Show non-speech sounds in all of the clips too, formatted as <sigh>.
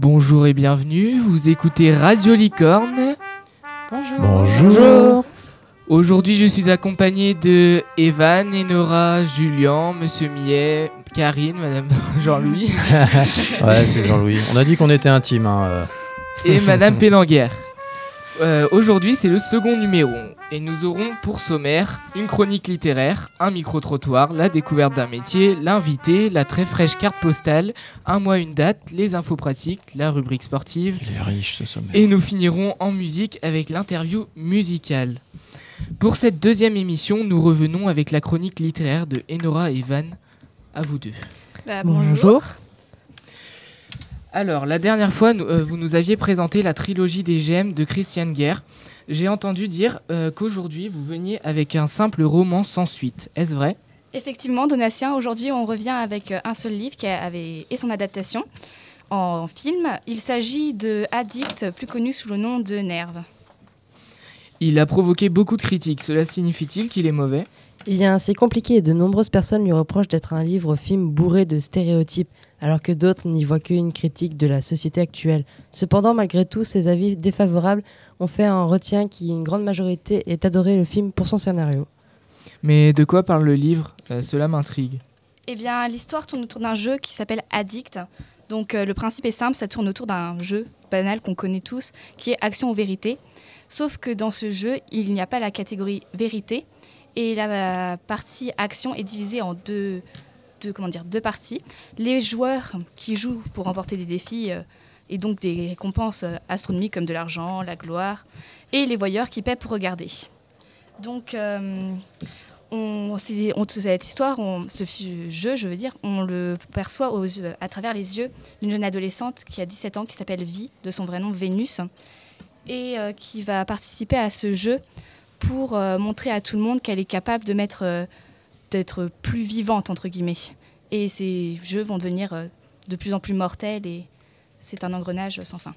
Bonjour et bienvenue, vous écoutez Radio Licorne. Bonjour. Bonjour. Aujourd'hui, je suis accompagné de Evan, Enora, Julien, Monsieur Millet, Karine, Madame <laughs> Jean-Louis <laughs> Ouais, c'est Jean-Louis. On a dit qu'on était intime. Hein, euh. et Madame <laughs> Pélanguère. Euh, Aujourd'hui, c'est le second numéro et nous aurons pour sommaire une chronique littéraire, un micro-trottoir, la découverte d'un métier, l'invité, la très fraîche carte postale, un mois, une date, les infos pratiques, la rubrique sportive Il est riche ce sommet. et nous finirons en musique avec l'interview musicale. Pour cette deuxième émission, nous revenons avec la chronique littéraire de Enora et Evan. À vous deux. Bah, Bonjour. Alors, la dernière fois, nous- euh, vous nous aviez présenté la trilogie des gemmes de Christian Guerre. J'ai entendu dire euh, qu'aujourd'hui, vous veniez avec un simple roman sans suite. Est-ce vrai? Effectivement, Donatien, aujourd'hui on revient avec euh, un seul livre qui avait, et son adaptation en film. Il s'agit de Addict, plus connu sous le nom de Nerve. Il a provoqué beaucoup de critiques. Cela signifie-t-il qu'il est mauvais? Eh bien, c'est compliqué et de nombreuses personnes lui reprochent d'être un livre-film bourré de stéréotypes, alors que d'autres n'y voient qu'une critique de la société actuelle. Cependant, malgré tout, ces avis défavorables ont fait un retien qui, une grande majorité, est adoré le film pour son scénario. Mais de quoi parle le livre? Euh, Cela m'intrigue. Eh bien, l'histoire tourne autour d'un jeu qui s'appelle Addict. Donc, euh, le principe est simple, ça tourne autour d'un jeu banal qu'on connaît tous, qui est action ou vérité. Sauf que dans ce jeu, il n'y a pas la catégorie vérité et la partie action est divisée en deux, deux, comment dire, deux parties. Les joueurs qui jouent pour remporter des défis euh, et donc des récompenses euh, astronomiques comme de l'argent, la gloire, et les voyeurs qui paient pour regarder. Donc, euh, on, on- cette histoire, on- ce jeu, je veux dire, on le perçoit aux à travers les yeux d'une jeune adolescente qui a 17 ans, qui s'appelle Vi, de son vrai nom Vénus, et euh, qui va participer à ce jeu pour montrer à tout le monde qu'elle est capable de mettre, d'être plus vivante entre guillemets. Et ces jeux vont devenir euh, de plus en plus mortels et c'est un engrenage sans fin.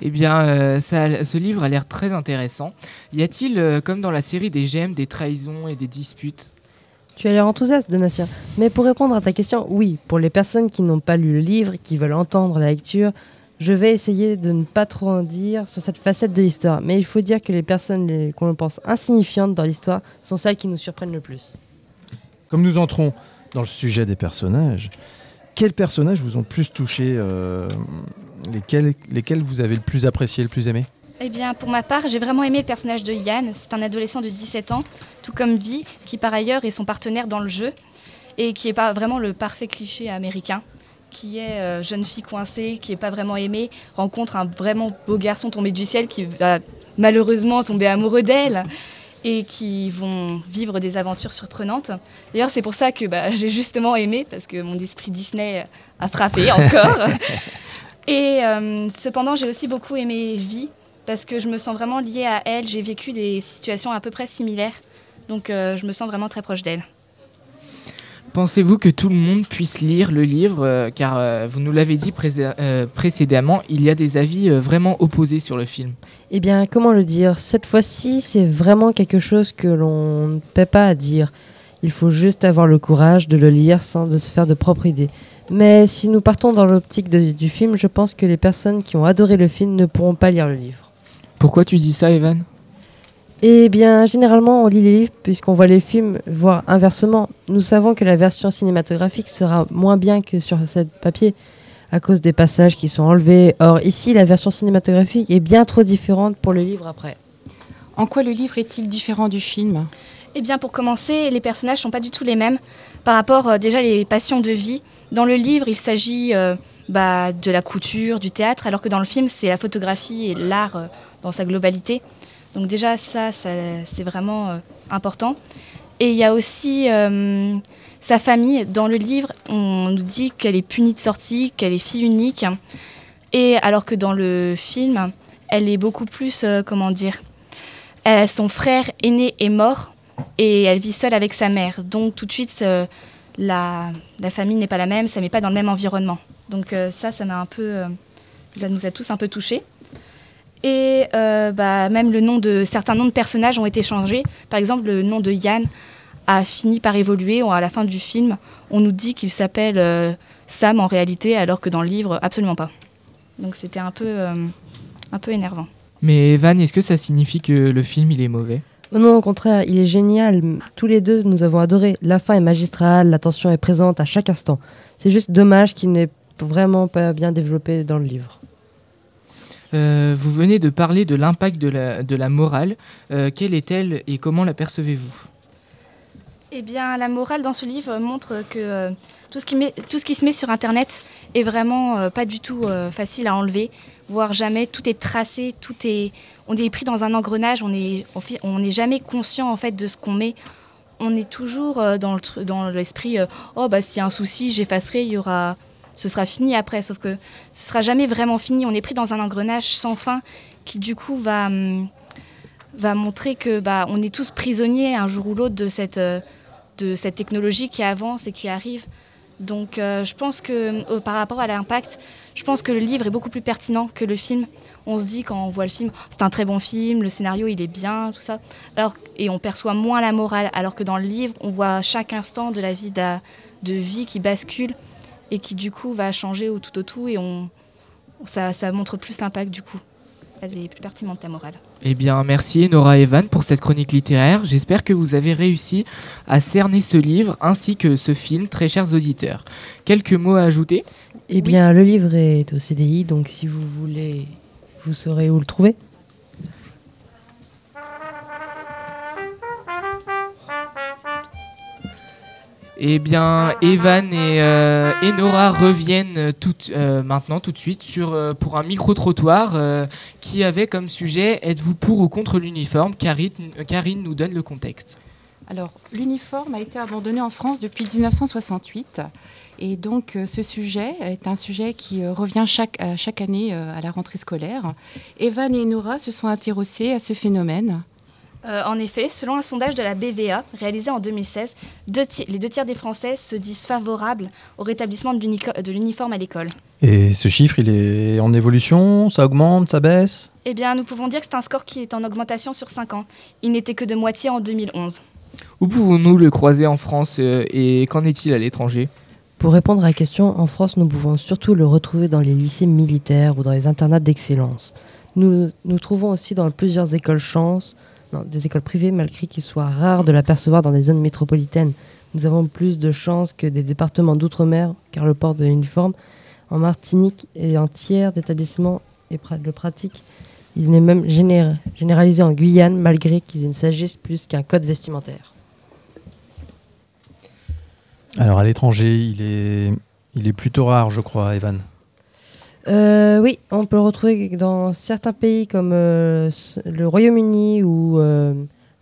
Eh bien, euh, ça ce livre a l'air très intéressant. Y a-t-il, euh, comme dans la série des gemmes, des trahisons et des disputes? Tu as l'air enthousiaste, Donatien. Mais pour répondre à ta question, oui, pour les personnes qui n'ont pas lu le livre, qui veulent entendre la lecture, je vais essayer de ne pas trop en dire sur cette facette de l'histoire. Mais il faut dire que les personnes qu'on pense insignifiantes dans l'histoire sont celles qui nous surprennent le plus. Comme nous entrons dans le sujet des personnages, quels personnages vous ont plus touché euh, lesquels, lesquels vous avez le plus apprécié, le plus aimé? Eh bien, pour ma part, j'ai vraiment aimé le personnage de Yann. C'est un adolescent de 17 ans, tout comme Vi, qui par ailleurs est son partenaire dans le jeu et qui est pas vraiment le parfait cliché américain, qui est euh, jeune fille coincée, qui est pas vraiment aimée, rencontre un vraiment beau garçon tombé du ciel qui va malheureusement tomber amoureux d'elle et qui vont vivre des aventures surprenantes. D'ailleurs, c'est pour ça que bah, j'ai justement aimé, parce que mon esprit Disney a frappé <laughs> encore. Et euh, cependant, j'ai aussi beaucoup aimé Vi, parce que je me sens vraiment liée à elle. J'ai vécu des situations à peu près similaires, donc euh, je me sens vraiment très proche d'elle. Pensez-vous que tout le monde puisse lire le livre euh, Car euh, vous nous l'avez dit euh, précédemment, il y a des avis vraiment opposés sur le film. Eh bien, comment le dire? Cette fois-ci, c'est vraiment quelque chose que l'on ne paie pas à dire. Il faut juste avoir le courage de le lire sans de se faire de propres idées. Mais si nous partons dans l'optique du film, je pense que les personnes qui ont adoré le film ne pourront pas lire le livre. Pourquoi tu dis ça, Evan? Eh bien, généralement, on lit les livres puisqu'on voit les films, voire inversement. Nous savons que la version cinématographique sera moins bien que sur cette papier à cause des passages qui sont enlevés. Or, ici, la version cinématographique est bien trop différente pour le livre après. En quoi le livre est-il différent du film? Eh bien, pour commencer, les personnages sont pas du tout les mêmes par rapport euh, déjà les passions de vie. Dans le livre, il s'agit euh, bah, de la couture, du théâtre, alors que dans le film, c'est la photographie et l'art euh, dans sa globalité. Donc déjà, ça, ça, c'est vraiment euh, important. Et il y a aussi euh, sa famille. Dans le livre, on nous dit qu'elle est punie de sortie, qu'elle est fille unique. Et alors que dans le film, elle est beaucoup plus, euh, comment dire, son frère aîné est mort et elle vit seule avec sa mère. Donc tout de suite, la, famille n'est pas la même, ça met pas dans le même environnement. Donc ça, ça m'a un peu, ça nous a tous un peu touchés. Et euh, bah, même le nom de certains noms de personnages ont été changés. Par exemple, le nom de Yann a fini par évoluer. On- À la fin du film, on nous dit qu'il s'appelle euh, Sam en réalité, alors que dans le livre, absolument pas. Donc c'était un peu, euh, un peu énervant. Mais Evan, est-ce que ça signifie que le film il est mauvais? Oh Non, au contraire, il est génial. Tous les deux, nous avons adoré. La fin est magistrale, la tension est présente à chaque instant. C'est juste dommage qu'il n'est vraiment pas bien développé dans le livre. Euh, Vous venez de parler de l'impact de la, morale. Euh, quelle est-elle et comment la percevez-vous? Eh bien, la morale dans ce livre montre que euh, tout, ce qui se met sur Internet est vraiment pas du tout facile à enlever, voire jamais. Tout est tracé, tout est, on est pris dans un engrenage. On est, on n'est jamais conscient en fait de ce qu'on met. On est toujours dans l'esprit. oh bah s'il y a un souci, j'effacerai. Il y aura, ce sera fini après. Sauf que ce sera jamais vraiment fini. On est pris dans un engrenage sans fin qui du coup va hum, montrer que bah on est tous prisonniers un jour ou l'autre de cette euh, technologie qui avance et qui arrive. Donc euh, je pense que euh, par rapport à l'impact, je pense que le livre est beaucoup plus pertinent que le film. On se dit quand on voit le film, c'est un très bon film, le scénario il est bien, tout ça. Alors et on perçoit moins la morale, alors que dans le livre, on voit chaque instant de la vie qui bascule et qui du coup va changer au tout au tout et on ça, ça montre plus l'impact du coup. Elle est plus pertinente la morale. Eh bien, merci Nora et Evan pour cette chronique littéraire. J'espère que vous avez réussi à cerner ce livre ainsi que ce film, très chers auditeurs. Quelques mots à ajouter? Eh bien, le livre est au CDI, donc si vous voulez, vous saurez où le trouver. Eh bien, Evan et, euh, Nora reviennent tout, euh, maintenant tout de suite sur, euh, pour un micro-trottoir qui avait comme sujet Êtes-vous pour ou contre l'uniforme? Karine, nous donne le contexte. Alors, l'uniforme a été abandonné en France depuis 1968. Et donc, ce sujet est un sujet qui revient chaque, chaque année à la rentrée scolaire. Evan et Nora se sont intéressés à ce phénomène. Euh, en effet, selon un sondage de la BVA réalisé en 2016, deux ti- les deux tiers des Français se disent favorables au rétablissement de l'unico- de l'uniforme à l'école. Et ce chiffre, il est en évolution? Ça augmente? Ça baisse? Eh bien, nous pouvons dire que c'est un score qui est en augmentation sur 5 ans. Il n'était que de moitié en 2011. Où pouvons-nous le croiser en France euh, et qu'en est-il à l'étranger? Pour répondre à la question, en France, nous pouvons surtout le retrouver dans les lycées militaires ou dans les internats d'excellence. Nous nous trouvons aussi dans plusieurs écoles chance, des écoles privées, malgré qu'il soit rare de l'apercevoir dans des zones métropolitaines. Nous avons plus de chances que des départements d'outre-mer, car le port de l'uniforme en Martinique et en tiers d'établissements et le pratique. Il est même génér- généralisé en Guyane, malgré qu'il ne s'agisse plus qu'un code vestimentaire. Alors à l'étranger, il est, il est plutôt rare, je crois, Evan. Euh, oui, on peut le retrouver dans certains pays comme euh, le Royaume-Uni ou euh,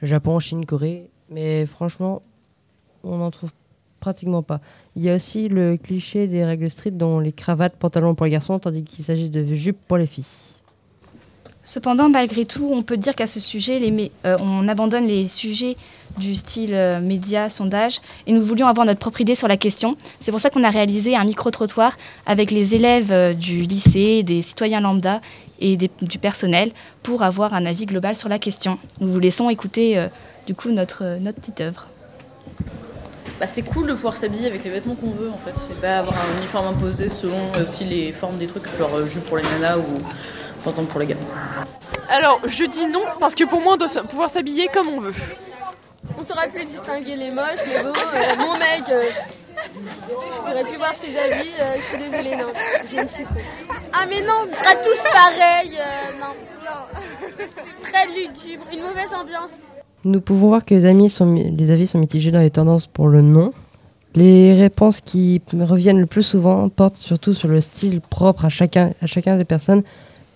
le Japon, Chine, Corée. Mais franchement, on n'en trouve pratiquement pas. Il y a aussi le cliché des règles strictes dont les cravates, pantalons pour les garçons, tandis qu'il s'agit de jupes pour les filles. Cependant, malgré tout, on peut dire qu'à ce sujet, euh, on abandonne les sujets du style euh, média, sondage, et nous voulions avoir notre propre idée sur la question. C'est pour ça qu'on a réalisé un micro-trottoir avec les élèves euh, du lycée, des citoyens lambda et du personnel pour avoir un avis global sur la question. Nous vous laissons écouter euh, du coup notre, notre petite œuvre. Bah, c'est cool de pouvoir s'habiller avec les vêtements qu'on veut en fait. Pas avoir un uniforme imposé selon aussi les formes des trucs, genre jupe pour les nanas ou pour les gars. Alors, je dis non parce que pour moi, on doit pouvoir s'habiller comme on veut. On saurait plus distinguer les moches, les beaux. euh, mon mec, euh, je pourrais plus voir ses habits. euh, je suis désolée, non. Je ne suis pas. Ah, mais non, on sera tous pareils. euh, non, non. Très lugubre, une mauvaise ambiance. Nous pouvons voir que les, amis sont, les avis sont mitigés dans les tendances pour le non. Les réponses qui reviennent le plus souvent portent surtout sur le style propre à chacun, à chacun des personnes,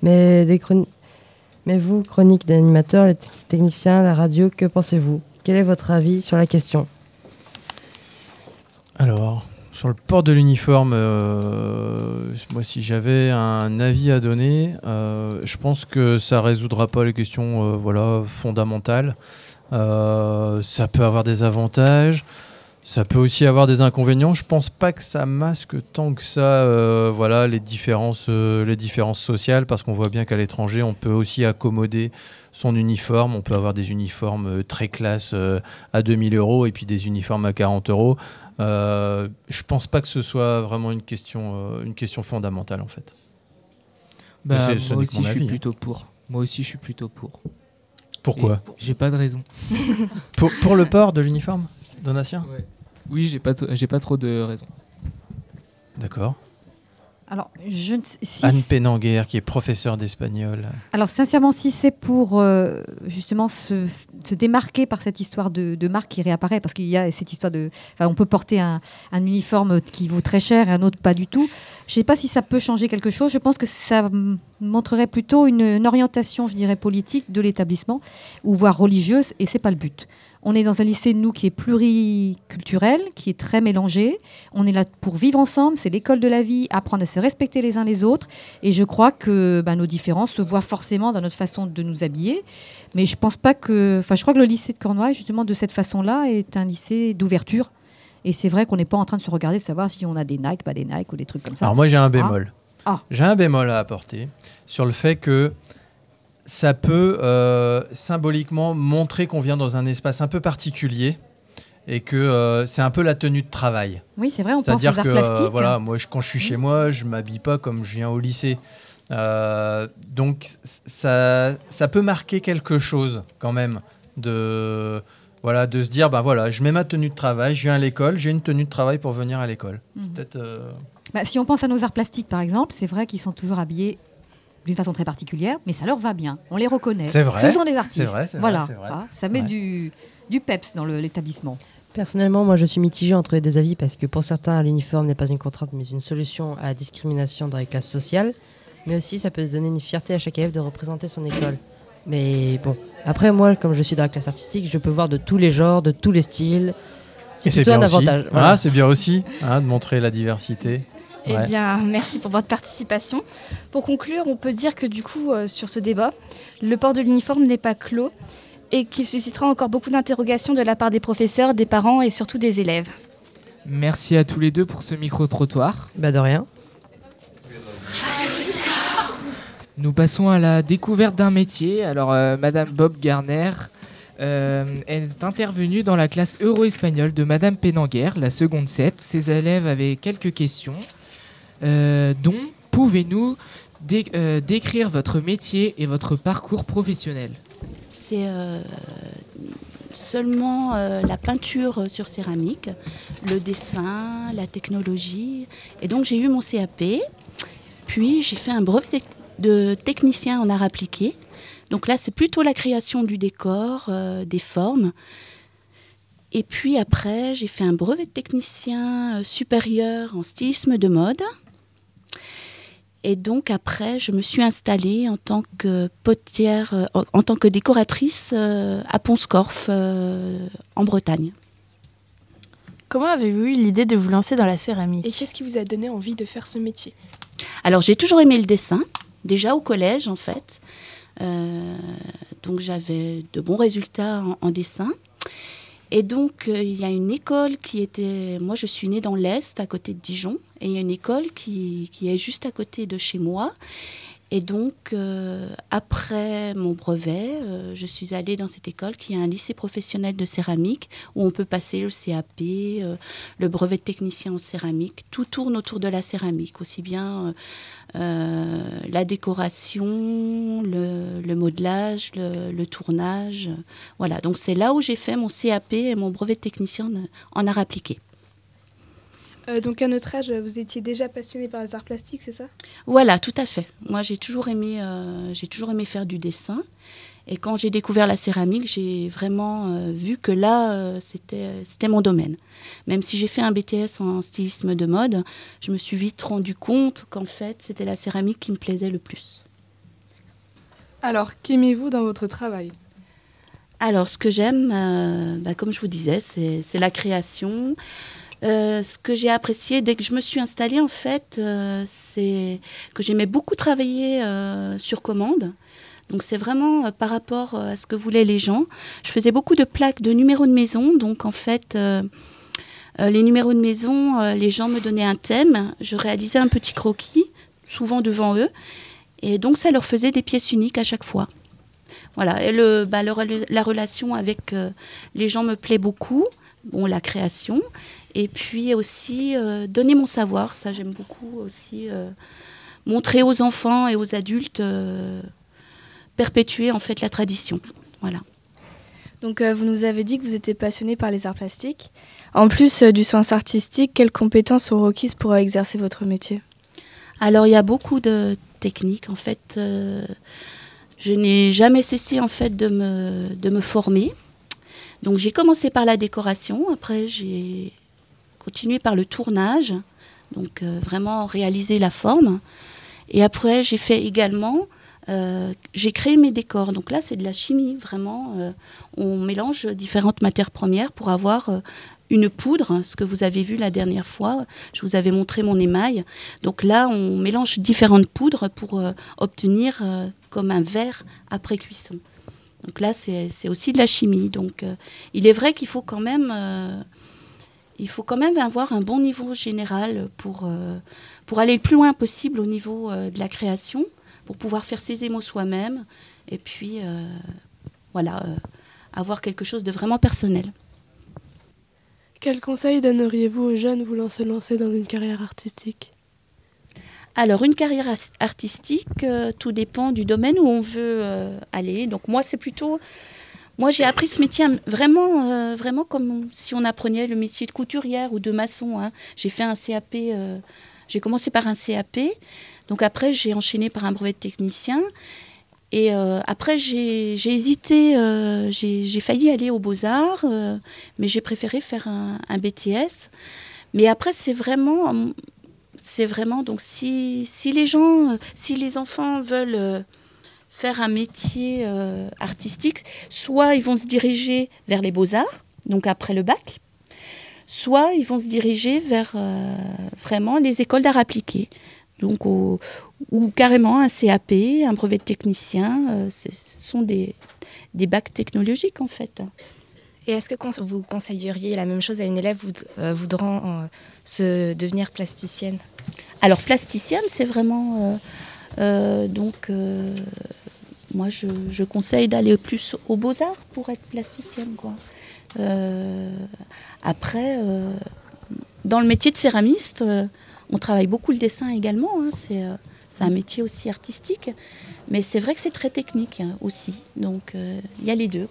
mais, vous, chronique d'animateurs, les techniciens, la radio, que pensez-vous? Quel est votre avis sur la question? Alors, sur le port de l'uniforme, euh, moi, si j'avais un avis à donner, euh, je pense que ça résoudra pas les questions euh, voilà, fondamentales. Ça peut avoir des avantages, ça peut aussi avoir des inconvénients. Je pense pas que ça masque tant que ça euh, voilà, les, différences, euh, les différences sociales, parce qu'on voit bien qu'à l'étranger, on peut aussi accommoder son uniforme. On peut avoir des uniformes euh, très classe euh, à 2000 euros et puis des uniformes à 40 euros. Je pense pas que ce soit vraiment une question, une question fondamentale en fait. Bah, moi aussi, je suis avis. plutôt pour. Moi aussi, je suis plutôt pour. Pourquoi? J'ai pas de raison. pour, pour le port de l'uniforme, Donatien Oui, j'ai pas, j'ai pas trop de raison. D'accord. Alors, je ne sais- si Anne Pénanguer, qui est professeure d'espagnol. Alors sincèrement, si c'est pour euh, justement se, se démarquer par cette histoire de, de marque qui réapparaît, parce qu'il y a cette histoire de... Enfin, on peut porter un, un uniforme qui vaut très cher et un autre pas du tout. Je ne sais pas si ça peut changer quelque chose. Je pense que ça m- montrerait plutôt une, une orientation, je dirais, politique de l'établissement, ou voire religieuse, et c'est pas le but. On est dans un lycée, nous, qui est pluriculturel, qui est très mélangé. On est là pour vivre ensemble, c'est l'école de la vie, apprendre à se respecter les uns les autres. Et je crois que bah, nos différences se voient forcément dans notre façon de nous habiller. Mais je pense pas que. Enfin, je crois que le lycée de Cornouailles, justement, de cette façon-là, est un lycée d'ouverture. Et c'est vrai qu'on n'est pas en train de se regarder, de savoir si on a des Nike, pas des Nike ou des trucs comme ça. Alors moi j'ai un Ah. bémol. Ah. J'ai un bémol à apporter sur le fait que ça peut euh, symboliquement montrer qu'on vient dans un espace un peu particulier et que euh, c'est un peu la tenue de travail. Oui, c'est vrai, on pense aux C'est-à-dire arts que euh, plastiques. voilà, moi je- quand je suis chez moi, je m'habille pas comme je viens au lycée. Euh, donc ça, ça peut marquer quelque chose quand même de voilà de se dire ben voilà, je mets ma tenue de travail, je viens à l'école, j'ai une tenue de travail pour venir à l'école. Mhm. Peut-être euh, Bah, si on pense à nos arts plastiques, par exemple, c'est vrai qu'ils sont toujours habillés d'une façon très particulière, mais ça leur va bien. On les reconnaît. C'est vrai, Ce sont des artistes. c'est vrai, c'est vrai, voilà. c'est vrai. Ah, ça met Ouais. du, du peps dans le- l'établissement. Personnellement, moi, je suis mitigée entre les deux avis parce que pour certains, l'uniforme n'est pas une contrainte, mais une solution à la discrimination dans les classes sociales. Mais aussi, ça peut donner une fierté à chaque élève de représenter son école. Mais bon, après, moi, comme je suis dans la classe artistique, je peux voir de tous les genres, de tous les styles. C'est Et c'est plutôt un bien aussi. avantage. Ah, c'est bien aussi hein, de montrer la diversité. Eh Ouais. bien, merci pour votre participation. Pour conclure, on peut dire que du coup, euh, sur ce débat, le port de l'uniforme n'est pas clos et qu'il suscitera encore beaucoup d'interrogations de la part des professeurs, des parents et surtout des élèves. Merci à tous les deux pour ce micro-trottoir. Bah, de rien. Nous passons à la découverte d'un métier. Alors, euh, Madame Bob Garner euh, est intervenue dans la classe euro-espagnole de Madame Pénanguer, la seconde 7. Ses élèves avaient quelques questions, euh, dont pouvez-nous euh, décrire votre métier et votre parcours professionnel C'est euh, seulement euh, la peinture sur céramique, le dessin, la technologie. Et donc j'ai eu mon CAP, puis j'ai fait un brevet de technicien en art appliqué. Donc là, c'est plutôt la création du décor, euh, des formes. Et puis après, j'ai fait un brevet de technicien euh, supérieur en stylisme de mode. Et donc après, je me suis installée en tant que potière, euh, en, en tant que décoratrice euh, à Ponscorf, euh, en Bretagne. Comment avez-vous eu l'idée de vous lancer dans la céramique? Et qu'est-ce qui vous a donné envie de faire ce métier? Alors j'ai toujours aimé le dessin, déjà au collège en fait. Euh, donc j'avais de bons résultats en, en dessin. Et donc euh, il y a une école qui était... Moi je suis née dans l'Est, à côté de Dijon, et il y a une école qui, qui est juste à côté de chez moi. Et donc, euh, après mon brevet, euh, je suis allée dans cette école qui est un lycée professionnel de céramique où on peut passer le CAP, euh, le brevet de technicien en céramique. Tout tourne autour de la céramique, aussi bien la décoration, le, modelage, le, tournage. Voilà, donc c'est là où j'ai fait mon CAP et mon brevet de technicien en, en art appliqué. Euh, donc à notre âge, vous étiez déjà passionné par les arts plastiques, c'est ça? Voilà, tout à fait. Moi, j'ai toujours aimé, euh, j'ai toujours aimé faire du dessin. Et quand j'ai découvert la céramique, j'ai vraiment euh, vu que là, euh, c'était, c'était mon domaine. Même si j'ai fait un BTS en stylisme de mode, je me suis vite rendu compte qu'en fait, c'était la céramique qui me plaisait le plus. Alors, qu'aimez-vous dans votre travail? Alors, ce que j'aime, euh, bah, comme je vous disais, c'est, c'est la création. Euh, ce que j'ai apprécié dès que je me suis installée, en fait, euh, c'est que j'aimais beaucoup travailler euh, sur commande. Donc c'est vraiment par rapport à ce que voulaient les gens. Je faisais beaucoup de plaques de numéros de maison. Donc en fait, les numéros de maison, les gens me donnaient un thème. Je réalisais un petit croquis, souvent devant eux. Et donc ça leur faisait des pièces uniques à chaque fois. Voilà, et le, bah, la relation avec les gens me plaît beaucoup. Bon, la création. Et puis aussi euh, donner mon savoir, ça j'aime beaucoup aussi. euh, montrer aux enfants et aux adultes, perpétuer en fait la tradition. Voilà. Donc vous nous avez dit que vous étiez passionné par les arts plastiques. En plus du sens artistique, quelles compétences sont requises pour exercer votre métier? Alors il y a beaucoup de techniques en fait. je n'ai jamais cessé en fait de me, de me former. Donc j'ai commencé par la décoration, après j'ai continué par le tournage, donc euh, vraiment réaliser la forme. Et après j'ai fait également, euh, j'ai créé mes décors. Donc là c'est de la chimie, vraiment. Euh, on mélange différentes matières premières pour avoir une poudre, ce que vous avez vu la dernière fois. Je vous avais montré mon émail. Donc là, on mélange différentes poudres pour obtenir comme un verre après cuisson. Donc là, c'est aussi de la chimie. Donc il est vrai qu'il faut quand même... Euh, il faut quand même avoir un bon niveau général pour, euh, pour aller le plus loin possible au niveau de la création, pour pouvoir faire ses émots soi-même, et puis voilà, avoir quelque chose de vraiment personnel. Quel conseil donneriez-vous aux jeunes voulant se lancer dans une carrière artistique? Alors, une carrière artistique, euh, tout dépend du domaine où on veut euh, aller. Donc, moi, c'est plutôt. Moi, j'ai appris ce métier vraiment, euh, vraiment comme si on apprenait le métier de couturière ou de maçon. Hein. J'ai fait un CAP. j'ai commencé par un CAP. Donc, après, j'ai enchaîné par un brevet de technicien. Et après, j'ai hésité, j'ai failli aller aux beaux-arts, mais j'ai préféré faire un, BTS. Mais après, c'est vraiment, c'est vraiment donc si, les gens, euh, si les enfants veulent euh, faire un métier euh, artistique, soit ils vont se diriger vers les beaux-arts, donc après le bac, soit ils vont se diriger vers vraiment les écoles d'art appliqué. Donc, ou carrément un CAP, un brevet de technicien, ce sont des, des bacs technologiques en fait. Et est-ce que vous conseilleriez la même chose à une élève voudra se devenir plasticienne? Alors plasticienne, c'est vraiment... Euh, euh, donc, euh, moi, je, conseille d'aller plus aux beaux-arts pour être plasticienne. Quoi. après, dans le métier de céramiste, on travaille beaucoup le dessin également. Hein. c'est un métier aussi artistique. Mais c'est vrai que c'est très technique hein, aussi. Donc, il y a les deux.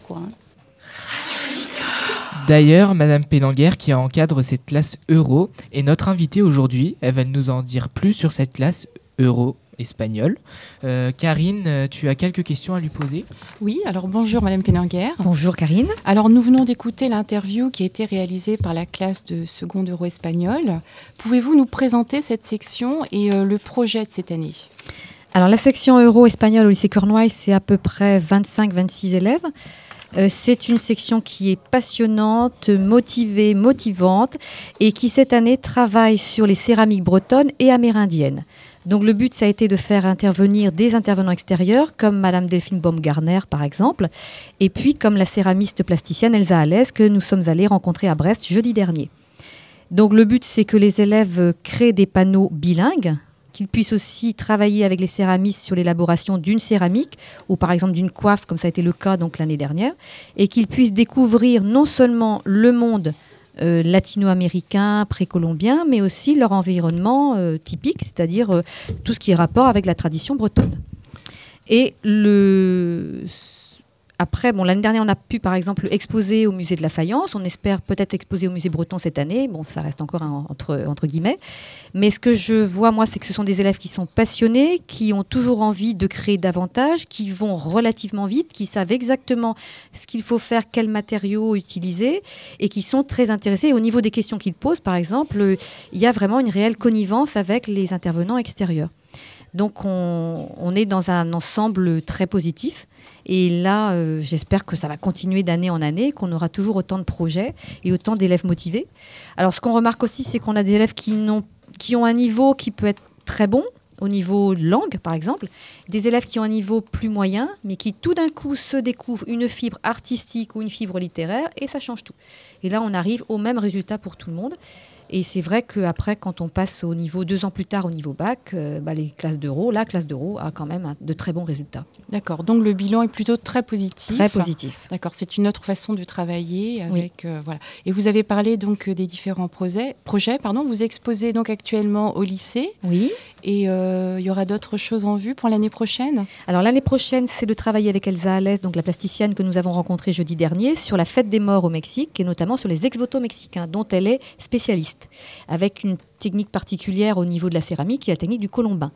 D'ailleurs, Madame Pélanguer, qui encadre cette classe euro, est notre invitée aujourd'hui. Elle va nous en dire plus sur cette classe euro espagnole. Euh, Karine, euh, tu as quelques questions à lui poser Oui, alors bonjour Madame Pélanguer. Bonjour Karine. Alors nous venons d'écouter l'interview qui a été réalisée par la classe de seconde euro espagnol. Pouvez-vous nous présenter cette section et euh, le projet de cette année? Alors la section euro espagnol au lycée Cornouailles, c'est à peu près 25-26 élèves. Euh, c'est une section qui est passionnante, motivée, motivante et qui cette année travaille sur les céramiques bretonnes et amérindiennes. Donc le but, ça a été de faire intervenir des intervenants extérieurs, comme Madame Delphine Baumgartner, par exemple, et puis comme la céramiste plasticienne Elsa Alès, que nous sommes allés rencontrer à Brest jeudi dernier. Donc le but, c'est que les élèves créent des panneaux bilingues, qu'ils puissent aussi travailler avec les céramistes sur l'élaboration d'une céramique ou par exemple d'une coiffe, comme ça a été le cas l'année dernière, et qu'ils puissent découvrir non seulement le monde euh, latino-américain, précolombien, mais aussi leur environnement euh, typique, c'est-à-dire euh, tout ce qui est rapport avec la tradition bretonne. Et le après, bon, l'année dernière, on a pu, par exemple, exposer au musée de la Faïence. On espère peut-être exposer au musée breton cette année. Bon, ça reste encore entre, entre guillemets. Mais ce que je vois, moi, c'est que ce sont des élèves qui sont passionnés, qui ont toujours envie de créer davantage, qui vont relativement vite, qui savent exactement ce qu'il faut faire, quels matériaux utiliser, et qui sont très intéressés. au niveau des questions qu'ils posent, par exemple, il y a vraiment une réelle connivence avec les intervenants extérieurs. Donc on, est dans un ensemble très positif. Et là, euh, j'espère que ça va continuer d'année en année, qu'on aura toujours autant de projets et autant d'élèves motivés. Alors ce qu'on remarque aussi, c'est qu'on a des élèves qui, qui ont un niveau qui peut être très bon, au niveau langue, par exemple, des élèves qui ont un niveau plus moyen, mais qui tout d'un coup se découvrent une fibre artistique ou une fibre littéraire, et ça change tout. Et là, on arrive au même résultat pour tout le monde. Et c'est vrai qu'après, quand on passe au niveau deux ans plus tard, au niveau bac, euh, bah, les classes d'euro, la classe d'euro a quand même un- de très bons résultats. D'accord, donc le bilan est plutôt très positif. Très positif. D'accord, c'est une autre façon de travailler avec euh, voilà. Et vous avez parlé donc des différents projets. Projets, pardon. Vous exposez donc actuellement au lycée. Oui. Et euh, il y aura d'autres choses en vue pour l'année prochaine? Alors l'année prochaine, c'est de travailler avec Elsa Alès, donc la plasticienne que nous avons rencontrée jeudi dernier, sur la fête des morts au Mexique et notamment sur les ex-voto mexicains, dont elle est spécialiste, avec une technique particulière au niveau de la céramique, qui est la technique du colombin.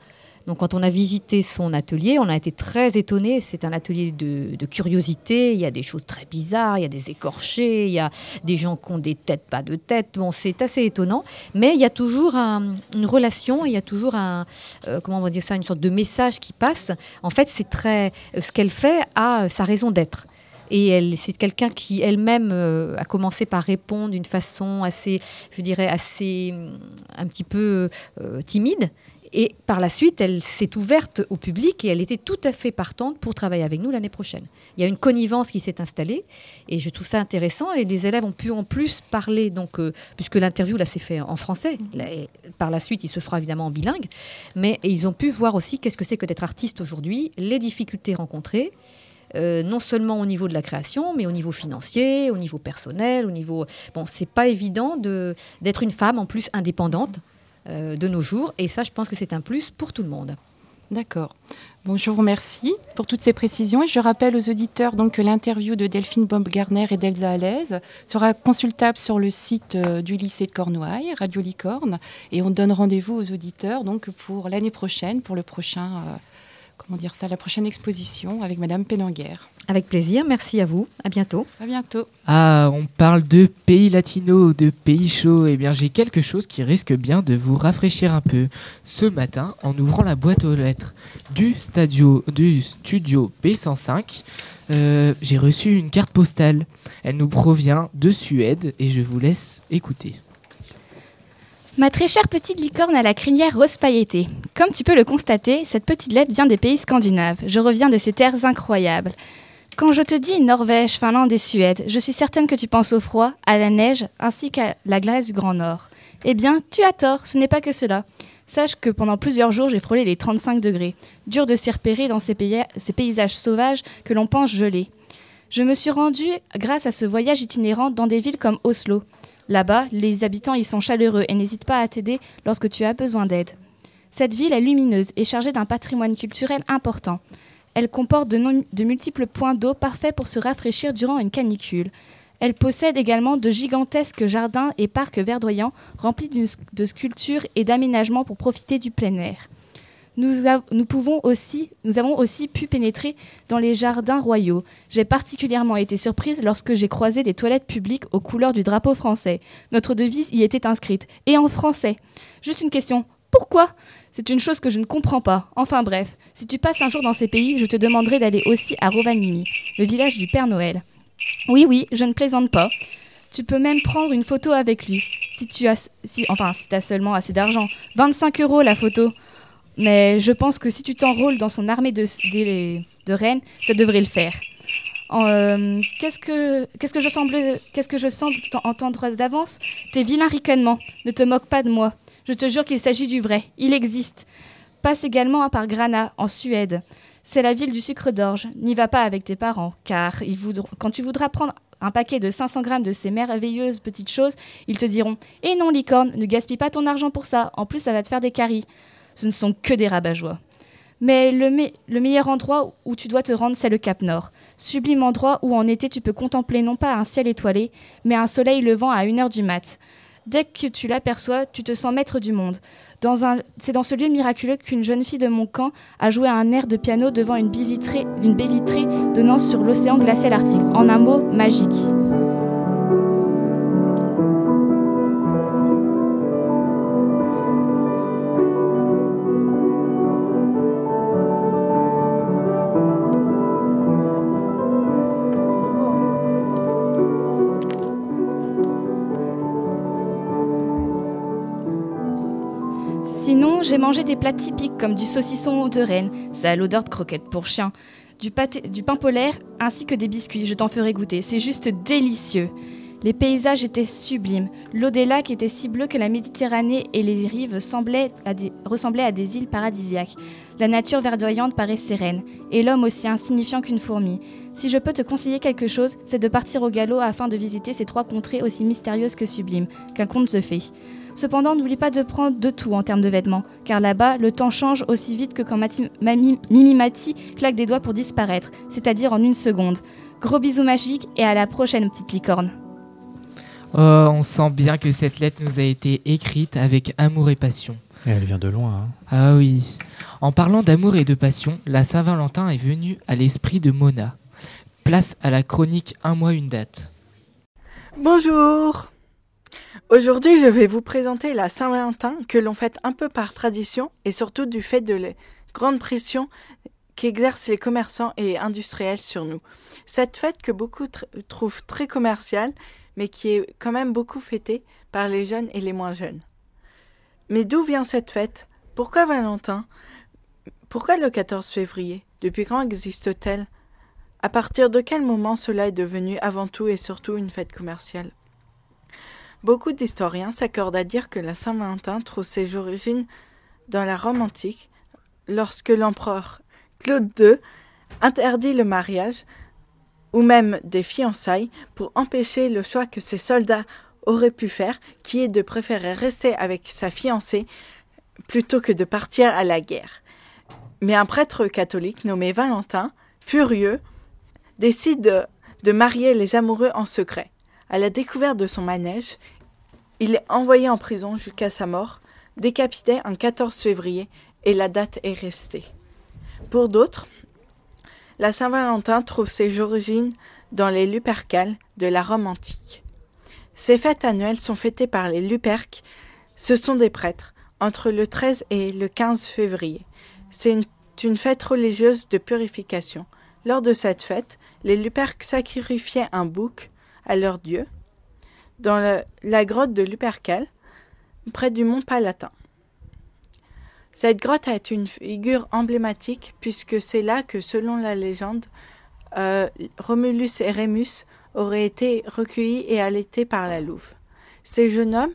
Donc quand on a visité son atelier, on a été très étonnés. C'est un atelier de, curiosité. Il y a des choses très bizarres, il y a des écorchés, il y a des gens qui ont des têtes, pas de tête. Bon, c'est assez étonnant. Mais il y a toujours un- une relation, il y a toujours un, euh, on dire ça, une sorte de message qui passe. En fait, c'est très, ce qu'elle fait a sa raison d'être. Et c'est quelqu'un qui elle-même euh, a commencé par répondre d'une façon assez, je dirais, assez, hum, un petit peu euh, timide. Et par la suite, elle s'est ouverte au public et elle était tout à fait partante pour travailler avec nous l'année prochaine. Il y a une connivence qui s'est installée et je trouve ça intéressant. Et les élèves ont pu en plus parler, donc, euh, puisque l'interview là s'est fait en français. Là, et par la suite, il se fera évidemment en bilingue. Mais ils ont pu voir aussi qu'est-ce que c'est que d'être artiste aujourd'hui, les difficultés rencontrées. Euh, non seulement au niveau de la création, mais au niveau financier, au niveau personnel, au niveau. Bon, c'est pas évident de d'être une femme en plus indépendante euh, de nos jours, et ça, je pense que c'est un plus pour tout le monde. D'accord. Bon, je vous remercie pour toutes ces précisions et je rappelle aux auditeurs donc que l'interview de Delphine Baumgartner et d'Elsa Alaise sera consultable sur le site euh, du lycée de Cornouailles, Radio Licorne, et on donne rendez-vous aux auditeurs donc pour l'année prochaine, pour le prochain, comment dire ça, la prochaine exposition avec Madame Pénanguer. Avec plaisir, merci à vous, à bientôt. À bientôt. Ah, on parle de pays latinos, de pays chauds. Eh bien, j'ai quelque chose qui risque bien de vous rafraîchir un peu. Ce matin, en ouvrant la boîte aux lettres du, stadio, du studio B105, euh, j'ai reçu une carte postale. Elle nous provient de Suède et je vous laisse écouter. Ma très chère petite licorne à la crinière rose pailletée. Comme tu peux le constater, cette petite lettre vient des pays scandinaves. Je reviens de ces terres incroyables. Quand je te dis Norvège, Finlande et Suède, je suis certaine que tu penses au froid, à la neige, ainsi qu'à la glace du Grand Nord. Eh bien, tu as tort, ce n'est pas que cela. Sache que pendant plusieurs jours, j'ai frôlé les 35 degrés. Dur de s'y repérer dans ces, ces paysages sauvages que l'on pense gelés. Je me suis rendue, grâce à ce voyage itinérant, dans des villes comme Oslo. Là-bas, les habitants y sont chaleureux et n'hésitent pas à t'aider lorsque tu as besoin d'aide. Cette ville est lumineuse et chargée d'un patrimoine culturel important. Elle comporte de, multiples points d'eau parfaits pour se rafraîchir durant une canicule. Elle possède également de gigantesques jardins et parcs verdoyants remplis de sculptures et d'aménagements pour profiter du plein air. Nous, avons aussi pu pénétrer dans les jardins royaux. J'ai particulièrement été surprise lorsque j'ai croisé des toilettes publiques aux couleurs du drapeau français. Notre devise y était inscrite, et en français. Juste une question, pourquoi? C'est une chose que je ne comprends pas. Enfin bref, si tu passes un jour dans ces pays, je te demanderai d'aller aussi à Rovaniemi, le village du Père Noël. Oui, oui, je ne plaisante pas. Tu peux même prendre une photo avec lui. Si tu as, enfin, si as seulement assez d'argent. 25 euros la photo. Mais je pense que si tu t'enrôles dans son armée de, reines, ça devrait le faire. Euh, qu'est-ce que je semble qu'est-ce que je semble t'en- entendre d'avance? Tes vilains ricanements. Ne te moque pas de moi. Je te jure qu'il s'agit du vrai. Il existe. Passe également par Grana, en Suède. C'est la ville du sucre d'orge. N'y va pas avec tes parents, car quand tu voudras prendre un paquet de 500 grammes de ces merveilleuses petites choses, ils te diront Eh non, licorne, ne gaspille pas ton argent pour ça. En plus, ça va te faire des caries. Ce ne sont que des rabat-joie. Mais le, me- le meilleur endroit où tu dois te rendre, c'est le Cap Nord. Sublime endroit où en été tu peux contempler non pas un ciel étoilé, mais un soleil levant à 1h du mat. Dès que tu l'aperçois, tu te sens maître du monde. C'est dans ce lieu miraculeux qu'une jeune fille de mon camp a joué un air de piano devant une baie une baie vitrée donnant sur l'océan glacial arctique. En un mot, magique. J'ai mangé des plats typiques comme du saucisson de Rennes, ça a l'odeur de croquettes pour chien, du, pâté, du pain polaire ainsi que des biscuits, je t'en ferai goûter, c'est juste délicieux. Les paysages étaient sublimes. L'eau des lacs était si bleue que la Méditerranée et les rives ressemblaient à des îles paradisiaques. La nature verdoyante paraît sereine, et l'homme aussi insignifiant qu'une fourmi. Si je peux te conseiller quelque chose, c'est de partir au galop afin de visiter ces trois contrées aussi mystérieuses que sublimes, qu'un conte se fait. Cependant, n'oublie pas de prendre de tout en termes de vêtements, car là-bas, le temps change aussi vite que quand Mati- Mami- Mimi Mati claque des doigts pour disparaître, c'est-à-dire en une seconde. Gros bisous magiques et à la prochaine, petite licorne. Oh, on sent bien que cette lettre nous a été écrite avec amour et passion. Et elle vient de loin. hein. Ah oui. En parlant d'amour et de passion, la Saint-Valentin est venue à l'esprit de Mona. Place à la chronique Un mois, une date. Bonjour Aujourd'hui, je vais vous présenter la Saint-Valentin que l'on fête un peu par tradition et surtout du fait de la grande pression qu'exercent les commerçants et industriels sur nous. Cette fête que beaucoup tr- trouvent très commerciale, mais qui est quand même beaucoup fêtée par les jeunes et les moins jeunes. Mais d'où vient cette fête? Pourquoi Valentin? Pourquoi le 14 février? Depuis quand existe-t-elle? À partir de quel moment cela est devenu avant tout et surtout une fête commerciale? Beaucoup d'historiens s'accordent à dire que la Saint-Valentin trouve ses origines dans la Rome antique, lorsque l'empereur Claude II interdit le mariage ou même des fiançailles pour empêcher le choix que ses soldats auraient pu faire, qui est de préférer rester avec sa fiancée plutôt que de partir à la guerre. Mais un prêtre catholique nommé Valentin, furieux, décide de, marier les amoureux en secret. À la découverte de son manège, il est envoyé en prison jusqu'à sa mort, décapité un 14 février, et la date est restée. Pour d'autres, la Saint-Valentin trouve ses origines dans les Lupercales de la Rome antique. Ces fêtes annuelles sont fêtées par les Luperques. Ce sont des prêtres, entre le 13 et le 15 février. C'est une, une fête religieuse de purification. Lors de cette fête, les Luperques sacrifiaient un bouc à leur dieu dans la grotte de Lupercal, près du mont Palatin. Cette grotte est une figure emblématique puisque c'est là que, selon la légende, euh, Romulus et Rémus auraient été recueillis et allaités par la louve. Ces jeunes hommes,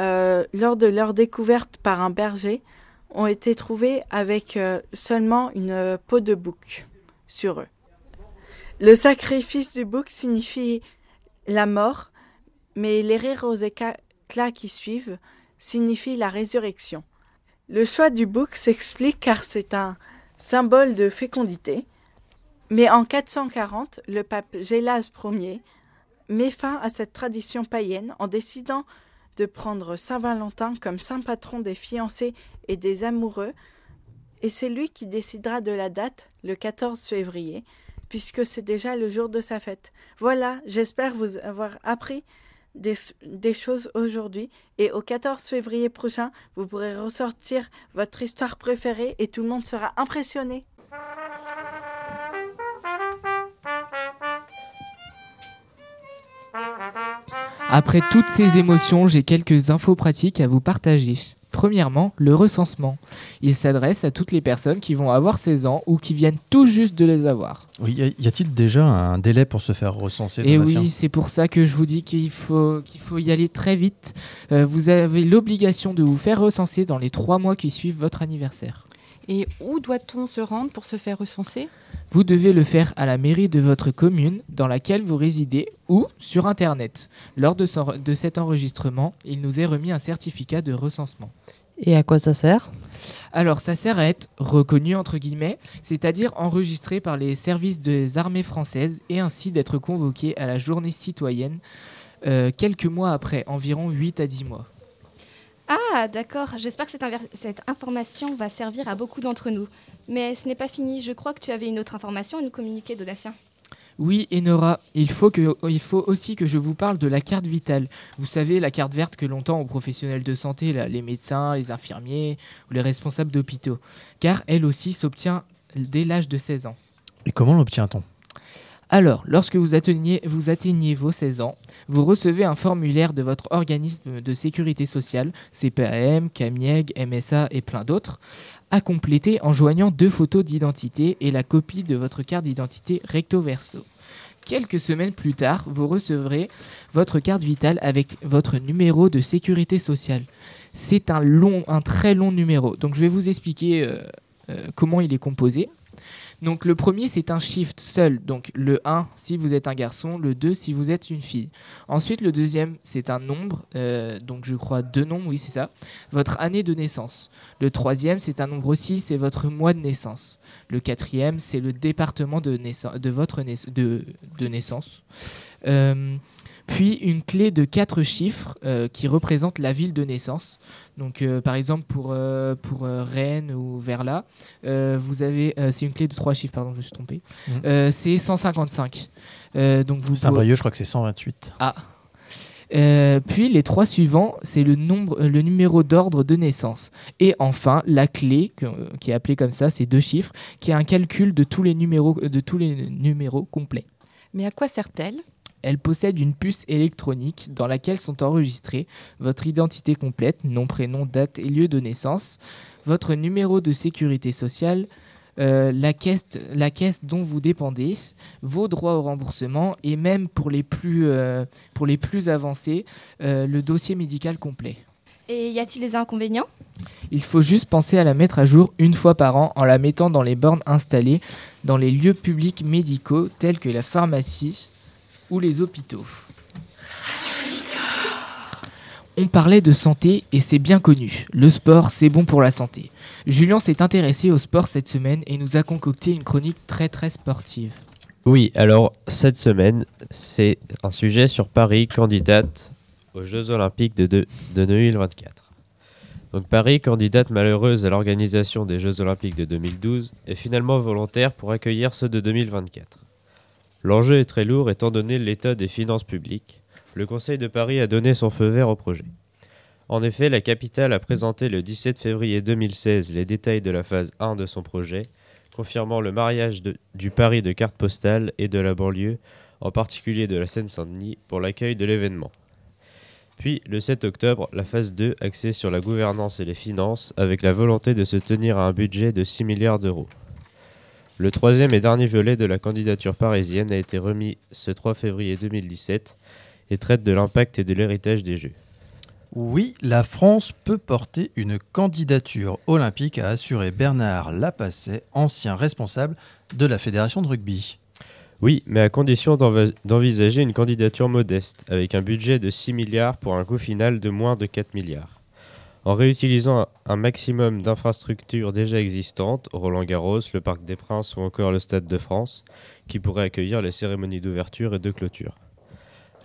euh, lors de leur découverte par un berger, ont été trouvés avec euh, seulement une peau de bouc sur eux. Le sacrifice du bouc signifie la mort, mais les rires aux éclats qui suivent signifient la résurrection. Le choix du bouc s'explique car c'est un symbole de fécondité, mais en 440, le pape Gélas Ier met fin à cette tradition païenne en décidant de prendre Saint Valentin comme saint patron des fiancés et des amoureux, et c'est lui qui décidera de la date, le 14 février, puisque c'est déjà le jour de sa fête. Voilà, j'espère vous avoir appris des, choses aujourd'hui, et au 14 février prochain, vous pourrez ressortir votre histoire préférée et tout le monde sera impressionné. Après toutes ces émotions, j'ai quelques infos pratiques à vous partager. Premièrement, le recensement. Il s'adresse à toutes les personnes qui vont avoir 16 ans ou qui viennent tout juste de les avoir. Oui, y a-t-il déjà un délai pour se faire recenser Et Donatien oui, c'est pour ça que je vous dis qu'il faut, qu'il faut y aller très vite. Euh, vous avez l'obligation de vous faire recenser dans les trois mois qui suivent votre anniversaire. Et où doit-on se rendre pour se faire recenser? Vous devez le faire à la mairie de votre commune dans laquelle vous résidez ou sur Internet. Lors de, son- de cet enregistrement, il nous est remis un certificat de recensement. Et à quoi ça sert? Alors, ça sert à être reconnu, entre guillemets, c'est-à-dire enregistré par les services des armées françaises et ainsi d'être convoqué à la journée citoyenne euh, quelques mois après, environ 8 à 10 mois. Ah, d'accord. J'espère que cette, information va servir à beaucoup d'entre nous. Mais ce n'est pas fini. Je crois que tu avais une autre information à nous communiquer, Donatien. Oui, Enora, il faut, que, il faut aussi que je vous parle de la carte vitale. Vous savez, la carte verte que l'on tend aux professionnels de santé, là, les médecins, les infirmiers ou les responsables d'hôpitaux. Car elle aussi s'obtient dès l'âge de 16 ans. Et comment l'obtient-on? Alors, lorsque vous atteignez, vos 16 ans, vous recevez un formulaire de votre organisme de sécurité sociale, CPAM, CAMIEG, MSA et plein d'autres, à compléter en joignant deux photos d'identité et la copie de votre carte d'identité recto verso, Quelques semaines plus tard, vous recevrez votre carte vitale avec votre numéro de sécurité sociale. C'est un long, un très long numéro. Donc je vais vous expliquer euh, euh, comment il est composé. Donc le premier c'est un shift seul, donc le 1 si vous êtes un garçon, le 2 si vous êtes une fille. Ensuite le deuxième c'est un nombre, euh, donc je crois deux nombres, oui c'est ça, votre année de naissance. Le troisième c'est un nombre aussi, c'est votre mois de naissance. Le quatrième c'est le département de, naissance, de votre de naissance. Euh, puis une clé de quatre chiffres euh, qui représente la ville de naissance. Donc euh, par exemple pour, euh, pour euh, Rennes ou Verla, euh, vous avez euh, c'est une clé de trois chiffres pardon je me suis trompé. Mhm. Euh, c'est 155. Euh, donc vous Saint-Brieuc, je crois que c'est 128. Ah. Euh, puis les trois suivants, c'est le nombre, le numéro d'ordre de naissance. Et enfin, la clé, que- qui est appelée comme ça, c'est deux chiffres, qui est un calcul de tous les numéros, de tous les numéros complets. Mais à quoi sert-elle? Elle possède une puce électronique dans laquelle sont enregistrés votre identité complète, nom, prénom, date et lieu de naissance, votre numéro de sécurité sociale, euh, la, caisse, la caisse dont vous dépendez, vos droits au remboursement et même pour les plus, euh, pour les plus avancés, euh, le dossier médical complet. Et y a-t-il des inconvénients? Il faut juste penser à la mettre à jour une fois par an en la mettant dans les bornes installées dans les lieux publics médicaux tels que la pharmacie ou les hôpitaux. On parlait de santé et c'est bien connu. Le sport, c'est bon pour la santé. Julien s'est intéressé au sport cette semaine et nous a concocté une chronique très très sportive. Oui, alors cette semaine, c'est un sujet sur Paris, candidate aux Jeux Olympiques de, de- de 2024. Donc Paris, candidate malheureuse à l'organisation des Jeux Olympiques de 2012, est finalement volontaire pour accueillir ceux de 2024. L'enjeu est très lourd étant donné l'état des finances publiques. Le Conseil de Paris a donné son feu vert au projet. En effet, la capitale a présenté le 17 février 2016 les détails de la phase 1 de son projet, confirmant le mariage du Paris de carte postale et de la banlieue, en particulier de la Seine-Saint-Denis, pour l'accueil de l'événement. Puis, le 7 octobre, la phase 2 axée sur la gouvernance et les finances, avec la volonté de se tenir à un budget de 6 milliards d'euros. Le troisième et dernier volet de la candidature parisienne a été remis ce 3 février 2017 et traite de l'impact et de l'héritage des Jeux. Oui, la France peut porter une candidature olympique, a assuré Bernard Lapasset, ancien responsable de la Fédération de rugby. Oui, mais à condition d'envisager une candidature modeste, avec un budget de 6 milliards pour un coût final de moins de 4 milliards. En réutilisant un- maximum d'infrastructures déjà existantes, Roland Garros, le Parc des Princes ou encore le Stade de France, qui pourraient accueillir les cérémonies d'ouverture et de clôture.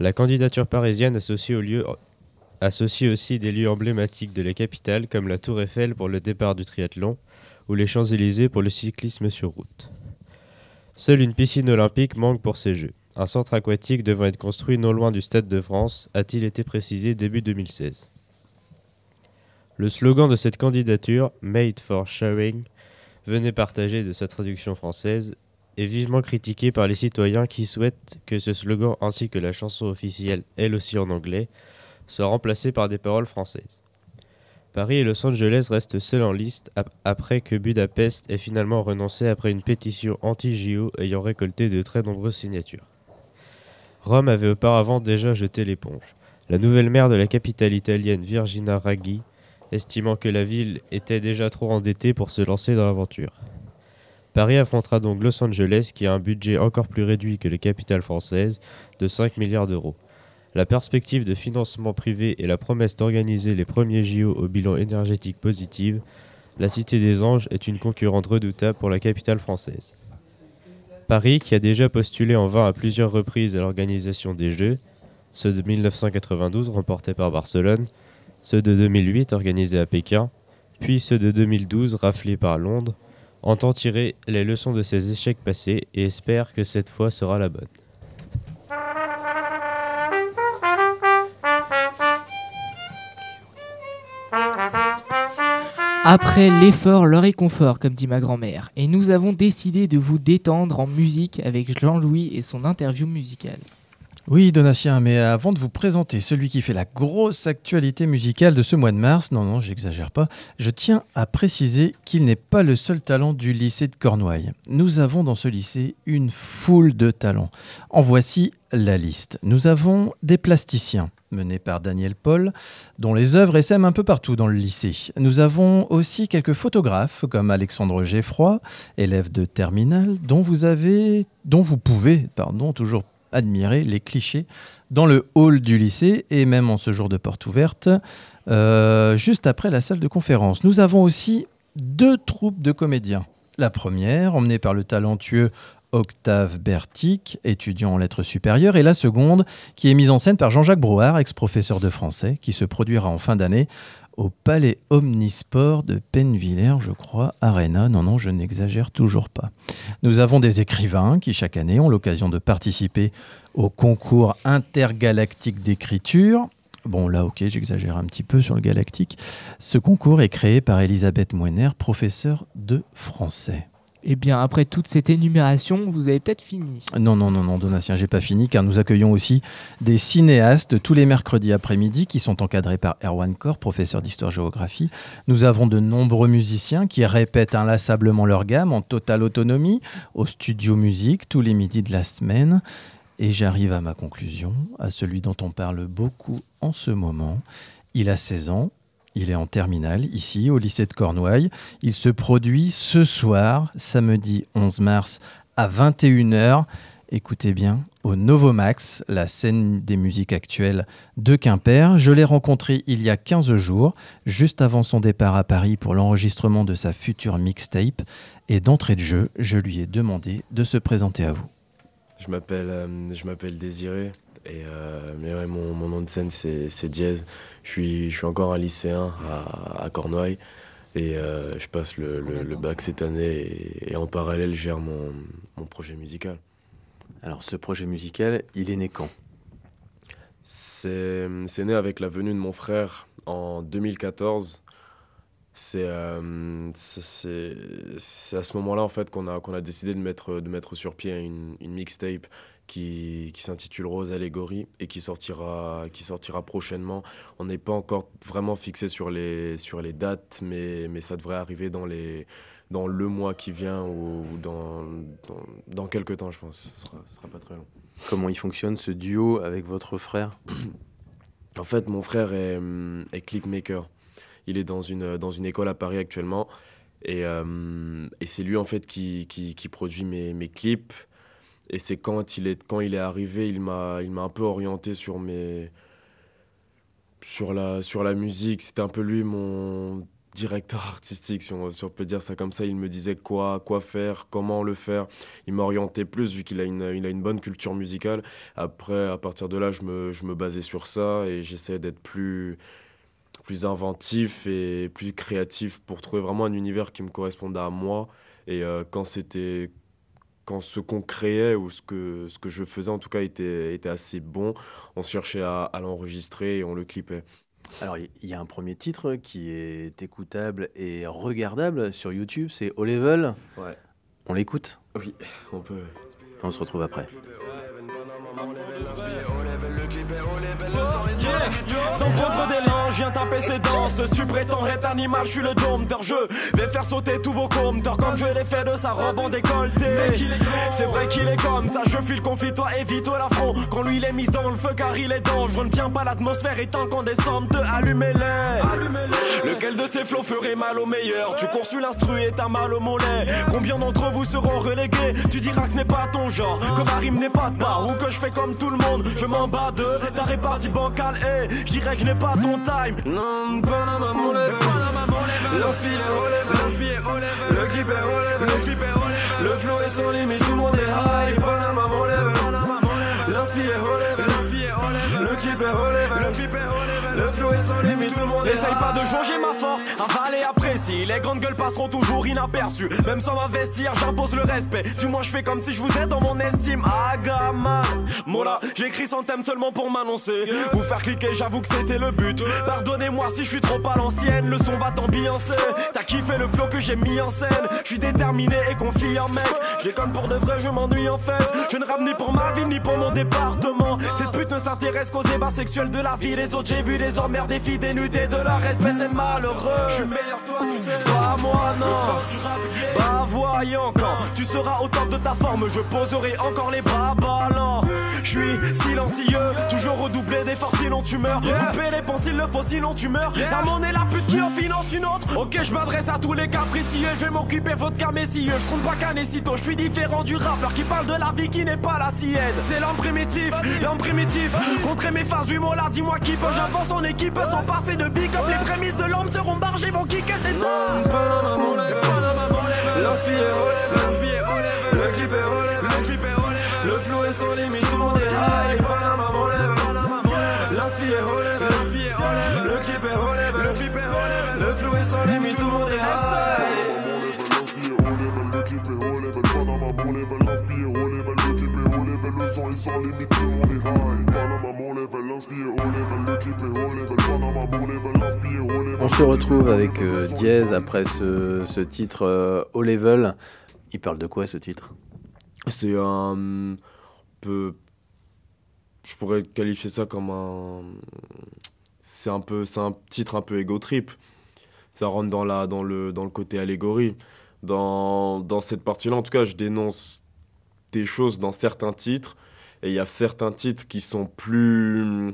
La candidature parisienne associe aussi des lieux emblématiques de la capitale comme la Tour Eiffel pour le départ du triathlon ou les Champs-Élysées pour le cyclisme sur route. Seule une piscine olympique manque pour ces Jeux. Un centre aquatique devant être construit non loin du Stade de France, a-t-il été précisé début 2016. Le slogan de cette candidature, Made for Sharing, venait partager de sa traduction française, est vivement critiqué par les citoyens qui souhaitent que ce slogan ainsi que la chanson officielle, elle aussi en anglais, soient remplacés par des paroles françaises. Paris et Los Angeles restent seuls en liste ap- après que Budapest ait finalement renoncé après une pétition anti-JO ayant récolté de très nombreuses signatures. Rome avait auparavant déjà jeté l'éponge. La nouvelle maire de la capitale italienne Virginia Raggi, estimant que la ville était déjà trop endettée pour se lancer dans l'aventure. Paris affrontera donc Los Angeles qui a un budget encore plus réduit que les capitales françaises de 5 milliards d'euros. La perspective de financement privé et la promesse d'organiser les premiers JO au bilan énergétique positif, la Cité des Anges est une concurrente redoutable pour la capitale française. Paris, qui a déjà postulé en vain à plusieurs reprises à l'organisation des Jeux, ceux de 1992 remportés par Barcelone, ceux de 2008 organisés à Pékin, puis ceux de 2012 raflés par Londres, entend tirer les leçons de ces échecs passés et espère que cette fois sera la bonne. Après l'effort, le réconfort, comme dit ma grand-mère. Et nous avons décidé de vous détendre en musique avec Jean-Louis et son interview musicale. Oui, Donatien, mais avant de vous présenter celui qui fait la grosse actualité musicale de ce mois de mars, non, non, j'exagère pas, je tiens à préciser qu'il n'est pas le seul talent du lycée de Cornouailles. Nous avons dans ce lycée une foule de talents. En voici la liste. Nous avons des plasticiens, menés par Daniel Paul, dont les œuvres essaiment un peu partout dans le lycée. Nous avons aussi quelques photographes, comme Alexandre Geffroy, élève de terminale, dont vous avez, dont vous pouvez, pardon, toujours admirer les clichés dans le hall du lycée et même en ce jour de porte ouverte, euh, juste après la salle de conférence. Nous avons aussi deux troupes de comédiens. La première, emmenée par le talentueux Octave Bertic, étudiant en lettres supérieures, et la seconde, qui est mise en scène par Jean-Jacques Brouard, ex-professeur de français, qui se produira en fin d'année au Palais Omnisport de Pennevillers, je crois, Arena. Non, non, je n'exagère toujours pas. Nous avons des écrivains qui, chaque année, ont l'occasion de participer au concours intergalactique d'écriture. Bon, là, ok, j'exagère un petit peu sur le galactique. Ce concours est créé par Elisabeth Moiner, professeure de français. Eh bien, après toute cette énumération, vous avez peut-être fini. Non, non, non, non, Donatien, j'ai pas fini, car nous accueillons aussi des cinéastes tous les mercredis après-midi qui sont encadrés par Erwan Kor, professeur d'histoire-géographie. Nous avons de nombreux musiciens qui répètent inlassablement leur gamme en totale autonomie au studio musique tous les midis de la semaine. Et j'arrive à ma conclusion, à celui dont on parle beaucoup en ce moment. Il a 16 ans, il est en terminale, ici, au lycée de Cornouailles. Il se produit ce soir, samedi 11 mars, à 21h. Écoutez bien, au Novomax, la scène des musiques actuelles de Quimper. Je l'ai rencontré il y a 15 jours, juste avant son départ à Paris pour l'enregistrement de sa future mixtape. Et d'entrée de jeu, je lui ai demandé de se présenter à vous. Je m'appelle euh, je m'appelle Désiré et euh, mais ouais, mon, mon, nom de scène c'est, c'est Diez. Je suis, je suis encore un lycéen à, à Cornouailles et euh, je passe le, le, le, bac cette année et, et, en parallèle je gère mon, mon projet musical. Alors ce projet musical, il est né quand? C'est, c'est né avec la venue de mon frère en 2014 c'est euh, c'est à ce moment-là en fait qu'on a qu'on a décidé de mettre de mettre sur pied une, une mixtape qui, qui s'intitule Rose Allégorie et qui sortira qui sortira prochainement. On n'est pas encore vraiment fixé sur les sur les dates mais mais ça devrait arriver dans les dans le mois qui vient ou, dans, dans, dans quelques temps je pense. Ce sera, ce sera pas très long. Comment il fonctionne ce duo avec votre frère? En fait, mon frère est, est clipmaker. Il est dans une, dans une école à Paris actuellement. Et, euh, et c'est lui, en fait, qui, qui, qui, produit mes, mes clips. Et c'est quand il est, quand il est arrivé, il m'a, il m'a un peu orienté sur mes... Sur la, sur la musique, c'était un peu lui mon directeur <laughs> artistique, si on, peut dire ça comme ça. Il me disait quoi, quoi faire, comment le faire. Il m'orientait plus vu qu'il a une, il a une bonne culture musicale. Après, à partir de là, je me, je me basais sur ça et j'essayais d'être plus, plus inventif et plus créatif pour trouver vraiment un univers qui me correspondait à moi. Et euh, quand c'était quand ce qu'on créait ou ce que, ce que je faisais en tout cas était, était assez bon, on cherchait à, à l'enregistrer et on le clippait. Alors, il y a un premier titre qui est écoutable et regardable sur YouTube, c'est O Level. Ouais. On l'écoute? Oui, on peut. On se retrouve après. Yeah. Sans prendre d'élan, je viens taper ses danses. Tu prétends être animal, je suis le dompteur. Je vais faire sauter tous vos compteurs comme je l'ai fait de sa robe en décolleté. C'est vrai qu'il est comme ça, je file confie-toi, évite-toi l'affront. Quand lui il est mis dans le feu car il est dangereux. Ne tiens pas l'atmosphère est incandescente, allumez-les. Allumez Lequel de ces flots ferait mal au meilleur? Tu cours sur l'instru et t'as mal au mollet. Combien d'entre vous seront relégués? Tu diras que ce n'est pas ton genre, que ma rime n'est pas de part ou que je fais comme tout le monde. Je m'en bats de ta répartie bancale et je dirais que je n'ai pas ton time. Non, Panama mon level, l'inspire au level, l'inspire au level, le clip est au level, le clip est au level, le flow est sans limite, tout le monde est high. Panama mon level, l'inspire au level, l'inspire au level, le clip est au level, clip est sans limite, tout le monde Essaye pas de jauger ma force, avaler apprécie. Les grandes gueules passeront toujours inaperçues. Même sans m'investir, j'impose le respect. Du moins, je fais comme si je vous ai dans mon estime. Agama. Mola, j'écris sans thème seulement pour m'annoncer. Vous faire cliquer, j'avoue que c'était le but. Pardonnez-moi si je suis trop à l'ancienne. Le son va t'ambiancer. T'as kiffé le flow que j'ai mis en scène. Je suis déterminé et confiant, mec. J'ai comme pour de vrai, je m'ennuie en fait. Je ne rame ni pour ma vie ni pour mon département. Cette pute ne s'intéresse qu'aux ébats sexuels de la vie des autres. J'ai vu des emmerdes, des filles dénudées de leur respect, c'est malheureux. Je suis meilleur, toi, tu sais. Pas moi, non. Bah, voyons quand tu seras au top de ta forme, je poserai encore les bras ballants. Je suis silencieux, toujours redoublé d'efforts sinon tu meurs. Couper les s'il le faut sinon tu meurs. La monnaie la pute qui en finance une autre. Ok, je m'adresse à tous les capricieux, je vais m'occuper votre cas messieurs. Je compte pas qu'un sitôt, je suis différent du rappeur qui parle de la vie qui n'est pas la sienne. C'est l'homme primitif, l'homme primitif. Contrer mes phases du là, dis-moi qui peut. J'avance en équipe sans passer de big up. Les prémices de l'homme seront bargées, vont kicker. L'inspire, l'inspire, le clip est relève, le clip est relève, le flow est sans limite, tout le monde est high, Panama relève, l'inspire, relève, l'inspire, relève, le clip est relève, le clip est relève, le flow est sans limite, tout le monde est high. On se retrouve avec euh, Diez après ce, ce titre euh, O Level. Il parle de quoi ce titre? C'est un peu. Je pourrais qualifier ça comme un. C'est un peu, c'est un titre un peu ego trip. Ça rentre dans la, dans le, dans le côté allégorie. Dans, dans cette partie-là, en tout cas, je dénonce des choses dans certains titres, et il y a certains titres qui sont plus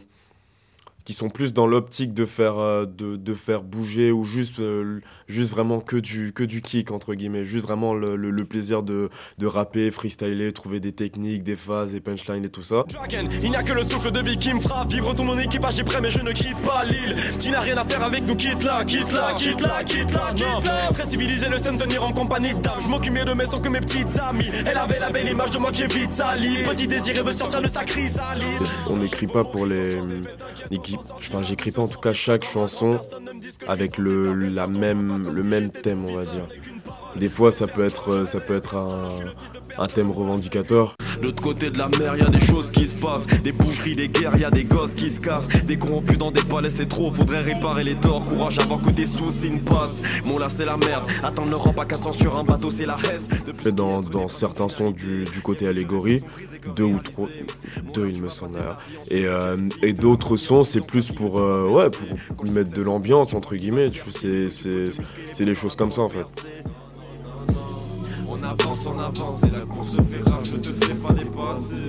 qui sont plus dans l'optique de faire euh, de, de faire bouger ou juste euh, juste vraiment que du que du kick entre guillemets. Juste vraiment le, le, le plaisir de, de rapper freestyler trouver des techniques des phases des punchlines et tout ça. Dragon, Il n'y a que le souffle de vie qui me fera vivre tout mon équipage est prêt mais je ne quitte pas l'île. Tu n'as rien à faire avec nous quitte là quitte là quitte là quitte là non Très civilisé le stand tenir en compagnie de dames Je m'occupe mieux de mes sons que mes petites amies. Elle avait la belle image de moi qui est vite salie Petit désir et veut sortir de sa chrysalide on n'écrit pas pour les enfin j'écris pas en tout cas chaque chanson avec le la même le même thème on va dire. Des fois ça peut être ça peut être un, un thème revendicateur De l'autre côté de la mer, y a des choses qui se passent. Des boucheries, des guerres, y a des gosses qui se cassent. Des corrompus dans des palais, c'est trop. Faudrait réparer les torts. Courage avant que des soucis ne passent. Mon là, c'est la merde. Attendre l'Europe à 400 sur un bateau, c'est la hesse. Dans, dans certains sons du, du côté allégorie, deux ou trois, deux il me semble d'ailleurs. Et, euh, et d'autres sons, c'est plus pour, euh, ouais, pour mettre de l'ambiance entre guillemets. C'est des choses comme ça en fait. On avance, on avance, et la course rage, ne te fais pas dépasser.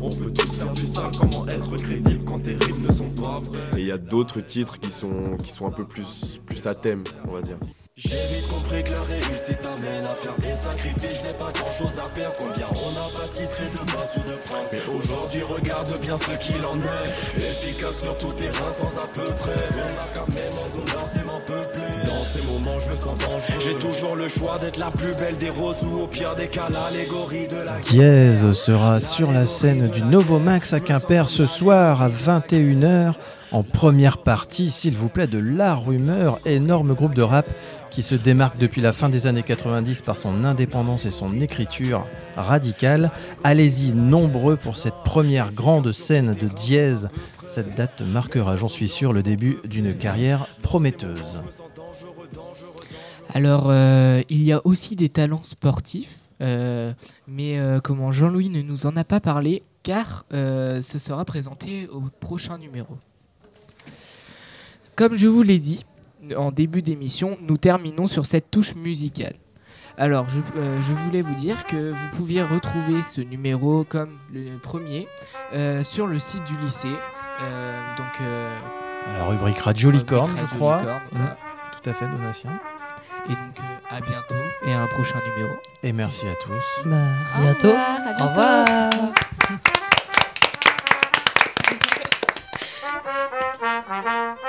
On peut tous faire du sale, comment être crédible quand tes rimes ne sont pas vraies? Et il y a d'autres titres qui sont, qui sont un peu plus, plus à thème, on va dire. J'ai vite compris que la réussite amène à faire des sacrifices. Je n'ai pas grand chose à perdre. Combien on n'a pas titré de masse ou de prince. Mais aujourd'hui, regarde bien ce qu'il en est. Efficace sur tout terrain, sans à peu près. Remarque à même en zone densément peuplée. Dans ces moments, je me sens dangereux. J'ai toujours le choix d'être la plus belle des roses ou au pire des cas, l'allégorie de la Diez sera sur la scène du Novomax à Quimper ce soir à 21h en première partie, s'il vous plaît, de La Rumeur, énorme groupe de rap qui se démarque depuis la fin des années 90 par son indépendance et son écriture radicale. Allez-y nombreux pour cette première grande scène de Diez. Cette date marquera, j'en suis sûr, le début d'une carrière prometteuse. Alors, euh, il y a aussi des talents sportifs, euh, mais euh, comment Jean-Louis ne nous en a pas parlé, car ce sera présenté au prochain numéro. Comme je vous l'ai dit en début d'émission, nous terminons sur cette touche musicale. Alors, je, euh, je voulais vous dire que vous pouviez retrouver ce numéro comme le premier euh, sur le site du lycée. Euh, donc, euh, La rubrique Radio Licorne, rubrique je crois. Licorne, Mm. voilà. Tout à fait, Donatien. Et donc, euh, à bientôt et à un prochain numéro. Et merci à tous. Bah, Au bientôt. revoir, à Au revoir. <laughs>